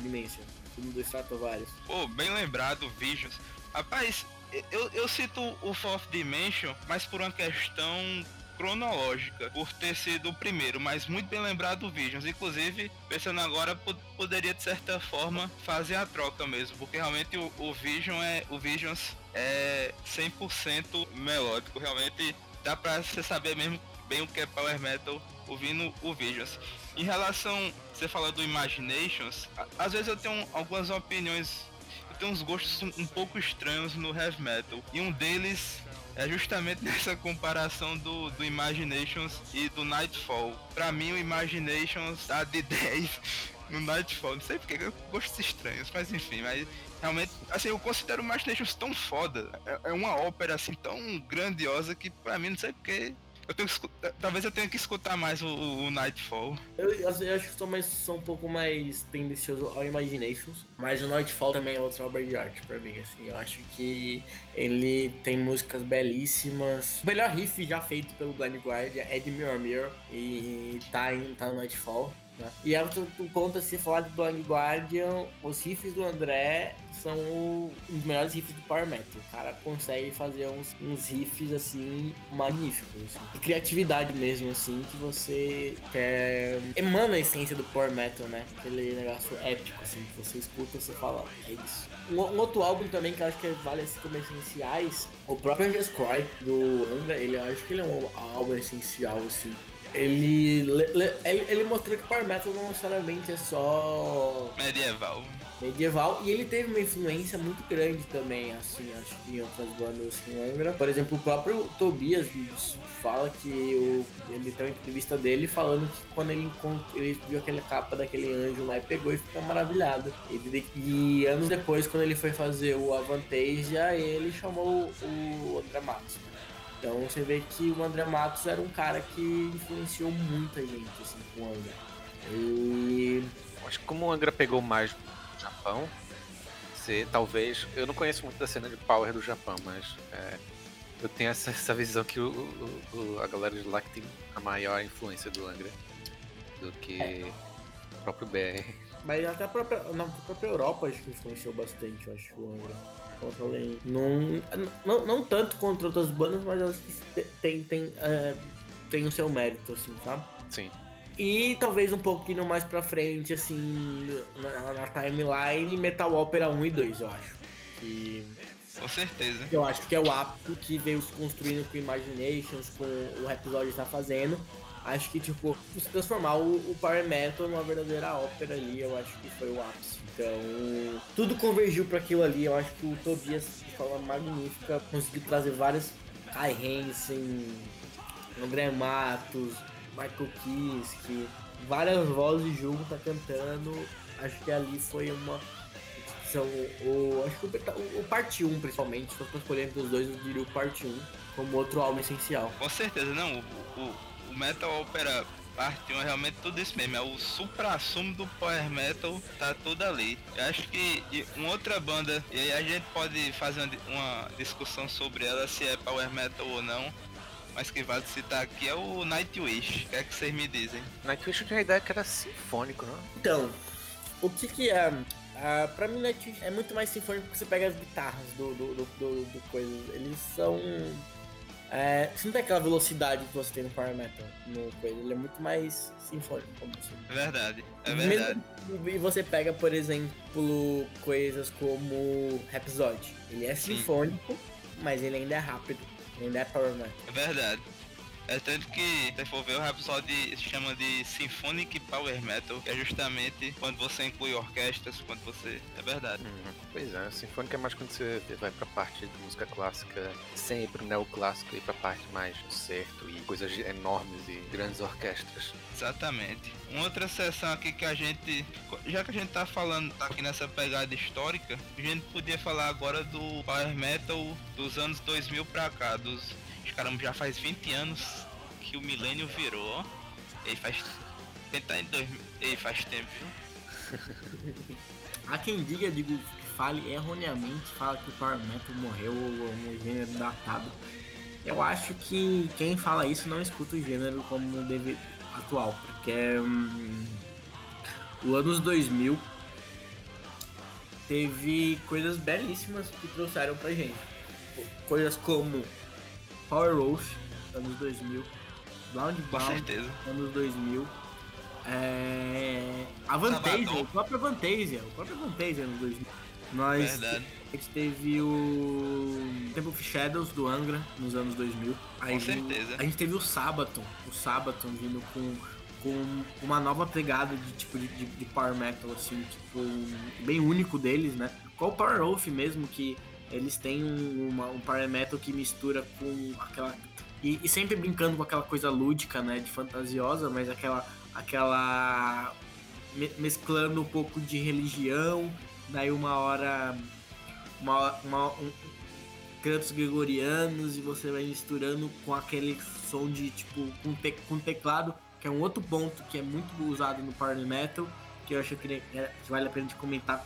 Do Stratovarius.
Pô, bem lembrado, Visions. Rapaz, eu, eu cito o Fourth Dimension, mas por uma questão cronológica, por ter sido o primeiro, mas muito bem lembrado o Visions. Inclusive, pensando agora, poderia de certa forma fazer a troca mesmo, porque realmente o, o Vision é o Visions é 100% melódico, realmente dá pra você saber mesmo bem o que é power metal ouvindo o Visions. Em relação, você fala do Imaginations, às vezes eu tenho algumas opiniões, eu tenho uns gostos um, pouco estranhos no heavy metal. E um deles é justamente nessa comparação do, do Imaginations e do Nightfall. Pra mim o Imaginations tá de 10 no Nightfall. Não sei porque gostos estranhos, mas enfim, mas realmente, assim, eu considero o Imaginations tão foda. É, é uma ópera assim tão grandiosa que pra mim não sei porque eu tenho escutar, talvez eu tenha que escutar mais o, o Nightfall.
Eu, eu, acho que sou, mais, um pouco mais tendencioso ao Imaginations, mas o Nightfall também é outra obra de arte pra mim, assim. Eu acho que ele tem músicas belíssimas. O melhor riff já feito pelo Blind Guardian é de Mirror Mirror e tá, em, tá no Nightfall. Né? E aí tu, conta se falar de Blind Guardian, os riffs do André são os melhores riffs do Power Metal. O cara consegue fazer uns, uns riffs assim magníficos. Assim. De criatividade mesmo, assim, que você quer. emana a essência do Power Metal, né? Aquele negócio épico, assim, que você escuta e você fala, é isso. Um, um, outro álbum também que eu acho que vale assim como essenciais, o próprio Angels Cry do Angra, ele acho que ele é um álbum essencial, assim ele, ele, ele mostrou que Power Metal não necessariamente é só
medieval.
Medieval, e ele teve uma influência muito grande também, assim, acho que em outras bandas que lembra. Por exemplo, o próprio Tobias fala que o, ele tem uma entrevista dele falando que quando ele, ele viu aquela capa daquele anjo lá e pegou e ficou maravilhado. E, e anos depois, quando ele foi fazer o Avantasia, ele chamou o André Matos. Então você vê que o André Matos era um cara que influenciou muita gente assim, com o Angra. E.
Acho que como o Angra pegou mais no Japão, você talvez. Eu não conheço muito da cena de Power do Japão, mas é, eu tenho essa, essa visão que o, o, a galera de lá que tem a maior influência do Angra do que é. o próprio BR.
Mas até a própria, na própria Europa acho que influenciou bastante, eu acho, o Angra. Não, não, não tanto contra outras bandas, mas que tem, tem, é, tem o seu mérito, assim, sabe?
Sim.
E talvez um pouquinho mais pra frente, assim, na, na timeline, Metal Opera 1 e 2, eu acho. Que...
Com certeza.
Eu acho que é o ápice que veio se construindo com Imaginations, com o Rhapsody está fazendo. Acho que, tipo, se transformar o, o Power Metal numa verdadeira ópera ali, eu acho que foi o ápice. Então, tudo convergiu para aquilo ali. Eu acho que o Tobias, de forma magnífica, conseguiu trazer vários Kai Hansen, André Matos, Michael Kiske, várias vozes junto tá cantando. Acho que ali foi uma. São, o, acho que o, o parte 1, principalmente, se fosse escolher entre os dois, eu diria o parte 1 como outro álbum essencial.
Com certeza, não. O, o, o Metal Opera parte 1 é realmente tudo isso mesmo. É o supra-sumo do Power Metal, tá tudo ali. Eu acho que uma outra banda, e aí a gente pode fazer uma discussão sobre ela, se é Power Metal ou não. Mas que vale citar aqui é o Nightwish. O que é que vocês me dizem?
Nightwish eu tinha a ideia que era sinfônico, não?
Então, o que que é... Uh, pra mim, Nightwish é muito mais sinfônico porque você pega as guitarras do, do, do, do, do coisa. Eles são é, você não tem aquela velocidade que você tem no Power Metal no coisa, ele é muito mais sinfônico, como assim.
É verdade, é verdade.
Mesmo, e você pega, por exemplo, coisas como Rhapsody. Ele é sinfônico, Sim. mas ele ainda é rápido, ainda é Power Metal.
É verdade. É tanto que, se for ver, o Rhapsody se chama de Symphonic Power Metal, que é justamente quando você inclui orquestras, quando você... É verdade. Uhum.
Pois é, Sinfônica é mais quando você vai pra parte de música clássica, sem ir pro neoclássico, e pra parte mais concerto e coisas enormes e grandes orquestras.
Exatamente. Uma outra sessão aqui que a gente, já que a gente tá falando tá aqui nessa pegada histórica, a gente podia falar agora do Power Metal dos anos 2000 pra cá, dos caramba, já faz 20 anos que o milênio virou. Ele faz. Em dois. Ele faz tempo, viu?
Há quem diga, digo, que fale erroneamente, fala que o Power Metal morreu ou um gênero datado. Eu acho que quem fala isso não escuta o gênero como deve atual, porque hum, o anos 2000 teve coisas belíssimas que trouxeram pra gente. Coisas como Power Wolf, anos 2000. Blind Bound, anos 2000. É... A Vantasia, o próprio Vantasia, o próprio Vantasia anos 2000. Nós Verdade. a gente teve o Temple of Shadows do Angra nos anos 2000.
Aí com certeza.
A gente teve o Sabaton, o Sabaton vindo com com uma nova pegada de tipo de, de, de, power metal assim, tipo bem único deles, né? Qual o Power Wolf mesmo que eles têm um, uma, um power metal que mistura com aquela. E, e, sempre brincando com aquela coisa lúdica, né? De fantasiosa, mas aquela. aquela. mesclando um pouco de religião, daí uma hora. Uma, uma, um, cantos gregorianos e você vai misturando com aquele som de tipo com, te, com teclado, que é um outro ponto que é muito usado no power metal, que eu acho que, que vale a pena de comentar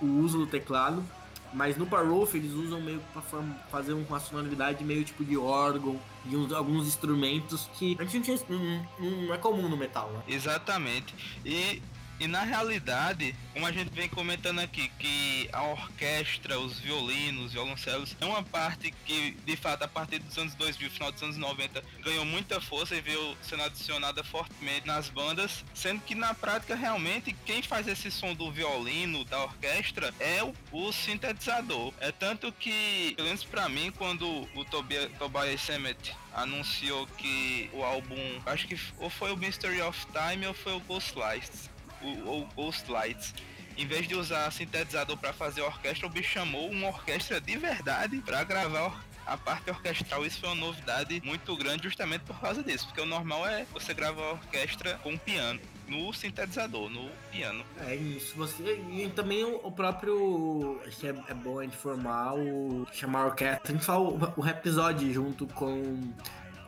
o uso do teclado. Mas no Wolf eles usam meio para fazer uma sonoridade meio tipo de órgão e uns, alguns instrumentos que a gente não, não é comum no metal, né?
Exatamente. E e na realidade, como a gente vem comentando aqui, que a orquestra, os violinos, os violoncelos, é uma parte que, de fato, a partir dos anos 2000, final dos anos 90, ganhou muita força e veio sendo adicionada fortemente nas bandas, sendo que na prática, realmente, quem faz esse som do violino, da orquestra, é o, o sintetizador. É tanto que, pelo menos pra mim, quando o Tobias, Tobias Sammet anunciou que o álbum, acho que ou foi o Mystery of Time ou foi o Ghost Lights, o, o Ghost Lights. Em vez de usar sintetizador para fazer orquestra, o bicho chamou uma orquestra de verdade para gravar a parte orquestral. Isso foi uma novidade muito grande justamente por causa disso, porque o normal é você gravar a orquestra com piano no sintetizador, no piano.
É isso, você e também o, próprio acho que é, é bom informar o chamar a orquestra, a gente fala o, o episódio junto com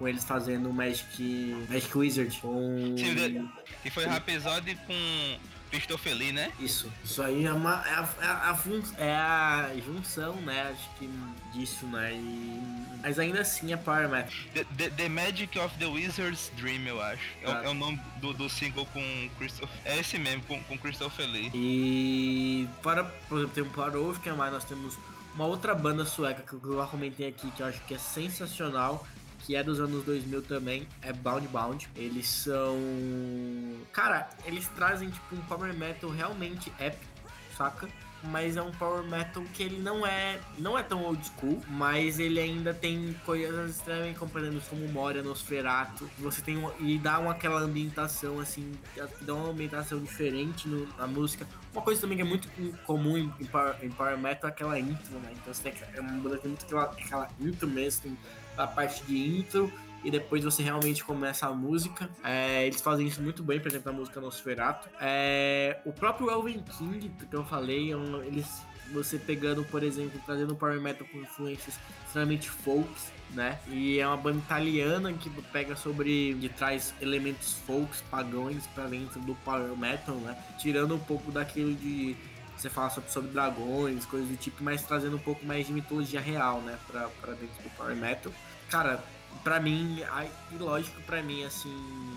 com eles fazendo o Magic, Magic Wizard com.
Sim, e foi um episódio com Christopher Lee, né?
Isso. Isso aí é, uma, é, a, é, a, é a junção, né? Acho que disso, né? E... Mas ainda assim é Power Metal.
The, the, the, Magic of the Wizard's Dream, eu acho. É, ah. é o nome do, do single com Christopher. É esse mesmo, com, com Christopher Lee.
E para, por exemplo, tem um Wolf, que é mais, nós temos uma outra banda sueca que eu já comentei aqui, que eu acho que é sensacional, que é dos anos 2000 também, é Bound Bound. Eles são. Cara, eles trazem tipo um power metal realmente épico, saca? mas é um power metal que ele não é não é tão old school, mas ele ainda tem coisas extremamente compreensíveis como Moria, Nosferatu, você tem um, e dá uma aquela ambientação assim, dá uma ambientação diferente no, na música. Uma coisa também que é muito comum em, em, power, em power metal é aquela intro, né? Então você tem é uma tem muito aquela, aquela intro mesmo, tem a parte de intro e depois você realmente começa a música. É, eles fazem isso muito bem, por exemplo, na música Nosferatu. É, o próprio Elven King, que eu falei, é um, eles, você pegando, por exemplo, trazendo Power Metal com influências extremamente folks, né? E é uma banda italiana que pega sobre. de traz elementos folks, pagões para dentro do Power Metal, né? Tirando um pouco daquilo de você fala sobre, sobre, dragões, coisas do tipo, mas trazendo um pouco mais de mitologia real, né, pra, pra dentro do Power Metal. Cara, pra mim, e lógico, pra mim, assim,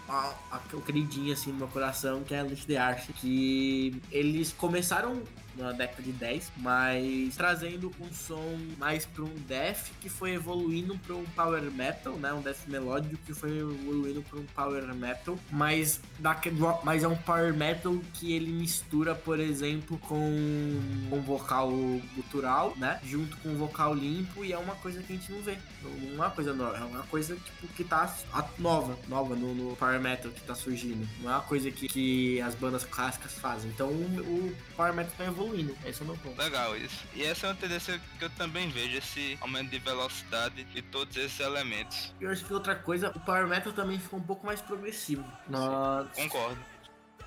a, a, o queridinho, assim, no meu coração, que é a Elite the Arch, que eles começaram na década de 10, mas trazendo um som mais para um death que foi evoluindo para um power metal, né? Um death melódico que foi evoluindo para um power metal, mas daquele, mas é um power metal que ele mistura, por exemplo, com um vocal gutural, né? Junto com um vocal limpo e é uma coisa que a gente não vê. Não é uma coisa nova, é uma coisa tipo que tá nova, nova no, no power metal que tá surgindo. Não é uma coisa que, que as bandas clássicas fazem. Então o, o power metal tá evoluindo evoluindo. Esse é o meu ponto.
Legal isso. E essa é uma tendência que eu também vejo, esse aumento de velocidade de todos esses elementos.
Eu acho que outra coisa, o Power Metal também ficou um pouco mais progressivo. Nossa.
Concordo.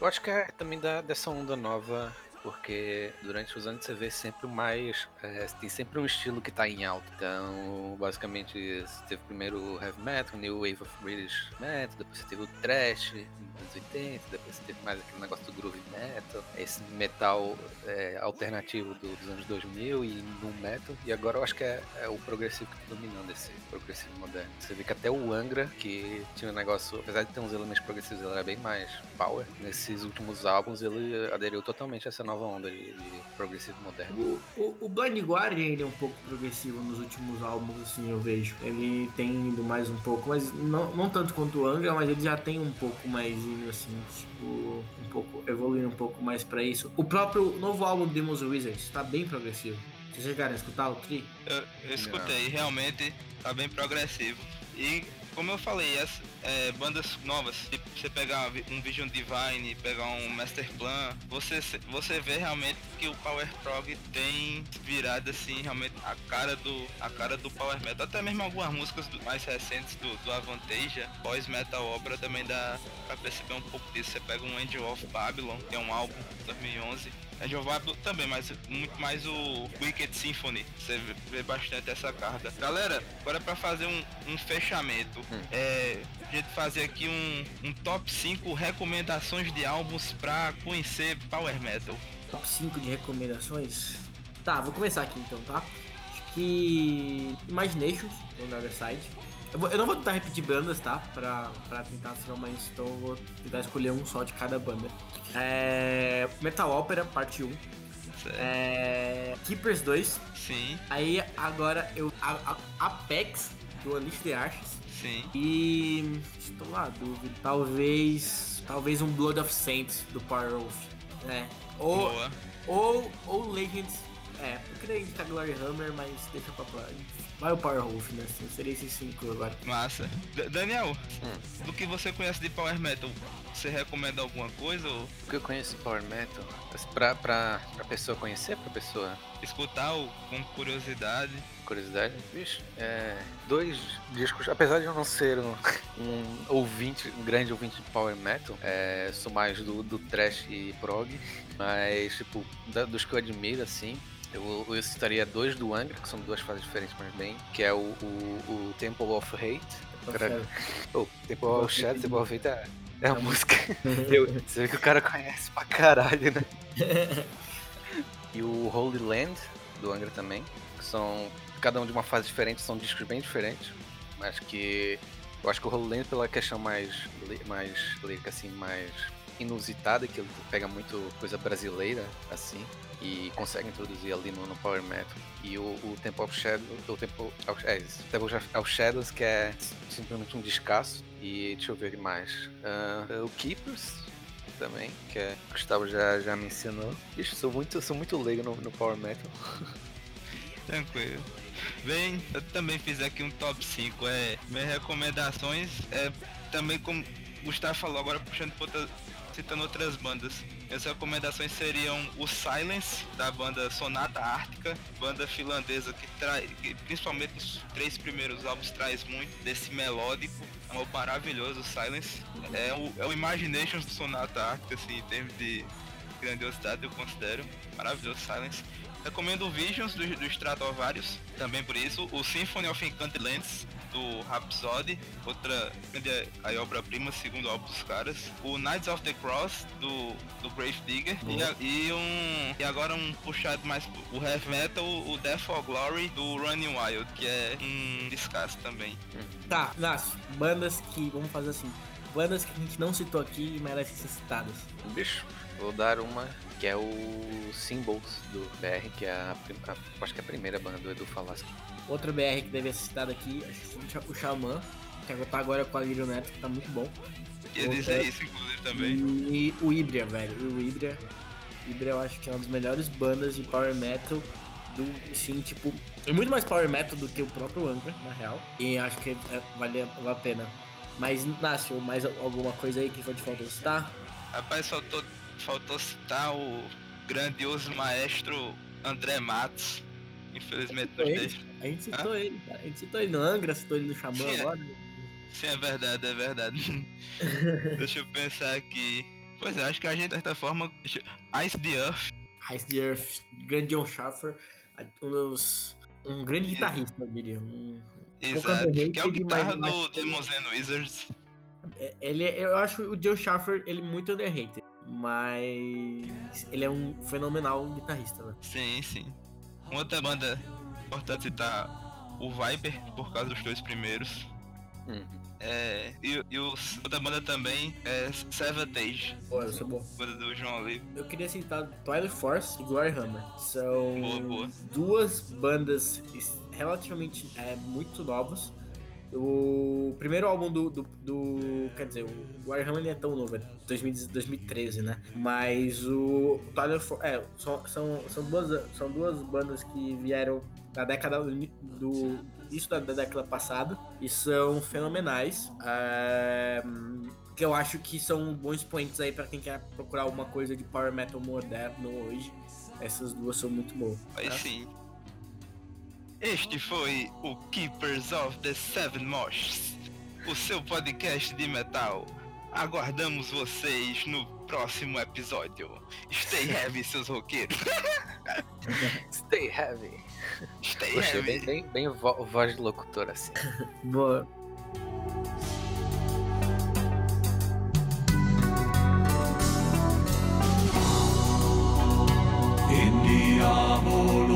Eu acho que é também da, dessa onda nova porque durante os anos você vê sempre mais. É, tem sempre um estilo que está em alta. Então, basicamente, você teve primeiro heavy metal, New Wave of British Metal, depois você teve o Thrash nos anos 80, depois você teve mais aquele negócio do Groove Metal, esse metal é, alternativo do, dos anos 2000 e no metal. E agora eu acho que é, é o progressivo que está dominando esse progressivo moderno. Você vê que até o Angra, que tinha um negócio, apesar de ter uns elementos progressivos, ele era bem mais power. Nesses últimos álbuns ele aderiu totalmente a essa nova onda de, de progressivo moderno.
O, o, o, Blind Guardian ele é um pouco progressivo nos últimos álbuns, assim, eu vejo. Ele tem indo mais um pouco, mas não, não tanto quanto o Angra, mas ele já tem um pouco mais indo, assim, tipo, um pouco, evoluindo um pouco mais pra isso. O próprio novo álbum de Demons Wizards tá bem progressivo. Vocês chegaram a escutar o Tri?
Eu, eu escutei, realmente tá bem progressivo. E como eu falei, as é, bandas novas, tipo, você pegar um Vision Divine, pegar um Master Plan, você, você vê realmente que o Power Prog tem virado assim, realmente a cara do, a cara do Power Metal. Até mesmo algumas músicas do, mais recentes do, do Avantasia, pós Metal Opera, também dá pra perceber um pouco disso. Você pega um Angel of Babylon, que é um álbum de 2011, Angel of Babylon também, mas muito mais o Wicked Symphony. Você vê bastante essa carta. Galera, agora para fazer um, um fechamento, hum. é, a gente fazer aqui um, um top 5 recomendações de álbuns para conhecer Power Metal.
Top 5 de recomendações? Tá, vou começar aqui então, tá? Acho que Imaginations, do Another Side. Eu, vou, eu, não vou tentar repetir bandas, tá? Pra, pra tentar ser mais, então eu vou tentar escolher um só de cada banda. É, Metal Opera, parte 1. É, Keepers 2.
Sim.
Aí agora eu. A, a Apex, do Alice the Arches.
Sim.
E. Estou lá, dúvida. Talvez. Talvez um Blood of Saints do Power Wolf. Né? Ou, Boa. ou. Ou Legends. É, eu queria indicar Glory Hammer, mas deixa pra lá. Vai o Power Wolf, né? Assim, seria esses cinco agora.
Massa. D Daniel, hum. do que você conhece de Power Metal, você recomenda alguma coisa? Ou...
O que eu conheço de Power Metal? Pra, pra, pra pessoa conhecer, pra pessoa...
Escutar o, com curiosidade.
Curiosidade? Bicho, é... Dois discos, apesar de eu não ser um, um ouvinte, um grande ouvinte de Power Metal, é, sou mais do, do trash e prog, mas, tipo, da, dos que eu admiro, assim, eu, eu citaria dois do Angra, que são duas fases diferentes, mas bem, que é o, o, o Temple of Hate. Cara, oh, Temple of Shadow, Temple of Hate é, é a música. eu, você vê que o cara conhece pra caralho, né? e o Holy Land, do Angra também, que são cada um de uma fase diferente, são discos bem diferentes, mas que eu acho que o Holy Land pela questão mais, mais lírica, assim, mais inusitada, que ele pega muito coisa brasileira, assim, e consegue introduzir ali no, no Power Metal. E o, o Temple of Shadows, o Temple, é, Temple of Shadows, que é simplesmente um descasso. E deixa eu ver mais. Uh, o Keepers, também, que é, o Gustavo já, já mencionou. Bicho, sou muito, sou muito leigo no, no Power Metal.
Tranquilo. Bem, eu também fiz aqui um top 5. É, minhas recomendações é também como o Gustavo falou agora puxando outra, citando outras bandas. Minhas recomendações seriam o Silence, da banda Sonata Ártica, banda finlandesa que traz, principalmente os três primeiros álbuns traz muito desse melódico, é um maravilhoso Silence. É o, é o do Sonata Ártica, assim, em termos de grandiosidade eu considero. Maravilhoso Silence. Recomendo o Visions do, do Stratovarius, também por isso. O Symphony of Encanted Lands, do Rhapsody, outra grande aí, obra-prima, segundo álbum dos caras. O Knights of the Cross, do, do Grave Digger. E, e um. E agora um puxado mais pro- o heavy metal, o Death for Glory, do Running Wild, que é um descasso também.
Tá, Nácio, bandas que. Vamos fazer assim. Bandas que a gente não citou aqui e merecem ser citadas.
Bicho, vou dar uma que é o Symbols do BR, que é a, a- acho que é a primeira banda do Edu Falaschi.
Outra BR que deve ser citada aqui, acho que foi o Xamã, que tá agora com a Lírio Neto, que tá muito bom.
Queria dizer isso, inclusive, também.
E o Ibria, velho. O Ibria. Ibria eu acho que é uma das melhores bandas de power metal do. Sim, tipo. É muito mais power metal do que o próprio Angra, na real. E acho que é, vale, vale a pena. Mas, Nácio, mais alguma coisa aí que foi de falta citar?
Rapaz, faltou, faltou citar o grandioso maestro André Matos. Infelizmente
Ele?
deixa.
A gente citou ele, cara. A gente citou ele no Angra, citou ele no Xamã
Sim, é.
agora.
Sim, é verdade, é verdade. Deixa eu pensar aqui. Pois é, acho que a gente, de certa forma, Ice the Earth,
Ice the Earth, grande John Schaffer, um dos. Um grande guitarrista, eu diria. Um,
exato,
underrated,
que é o guitarra
mas-
do Demons and Wizards.
É, Ele, é- eu acho o Joe Schaffer ele muito underrated, mas ele é um fenomenal guitarrista, né?
Sim, sim. Uma outra banda importante citar o Viper, por causa dos dois primeiros.
Uhum.
É, e, e os, outra banda também é Savatage,
Pô, eu sou bom.
banda do João Olivo.
Eu queria citar Twilight Force e Glory Hammer. São
Boa, boa.
duas bandas relativamente é, muito novas. O primeiro álbum do, do, do- Quer dizer, o Glory Hammer nem é tão novo, é 2010 2013, né? Mas o Twilight Force. É, são, são, são, duas, são duas bandas que vieram da década do, início da, da década passada e são fenomenais. É, que eu acho que são bons points aí pra quem quer procurar alguma coisa de power metal moderno hoje. Essas duas são muito boas.
Aí
tá?
sim. Este foi o Keepers of the Seven Moshs, o seu podcast de metal. Aguardamos vocês no próximo episódio. Stay heavy, seus roqueiros.
Stay heavy.
Stay
Gostei,
heavy.
bem, bem, bem vo- voz de locutor assim.
Boa.
Indiamor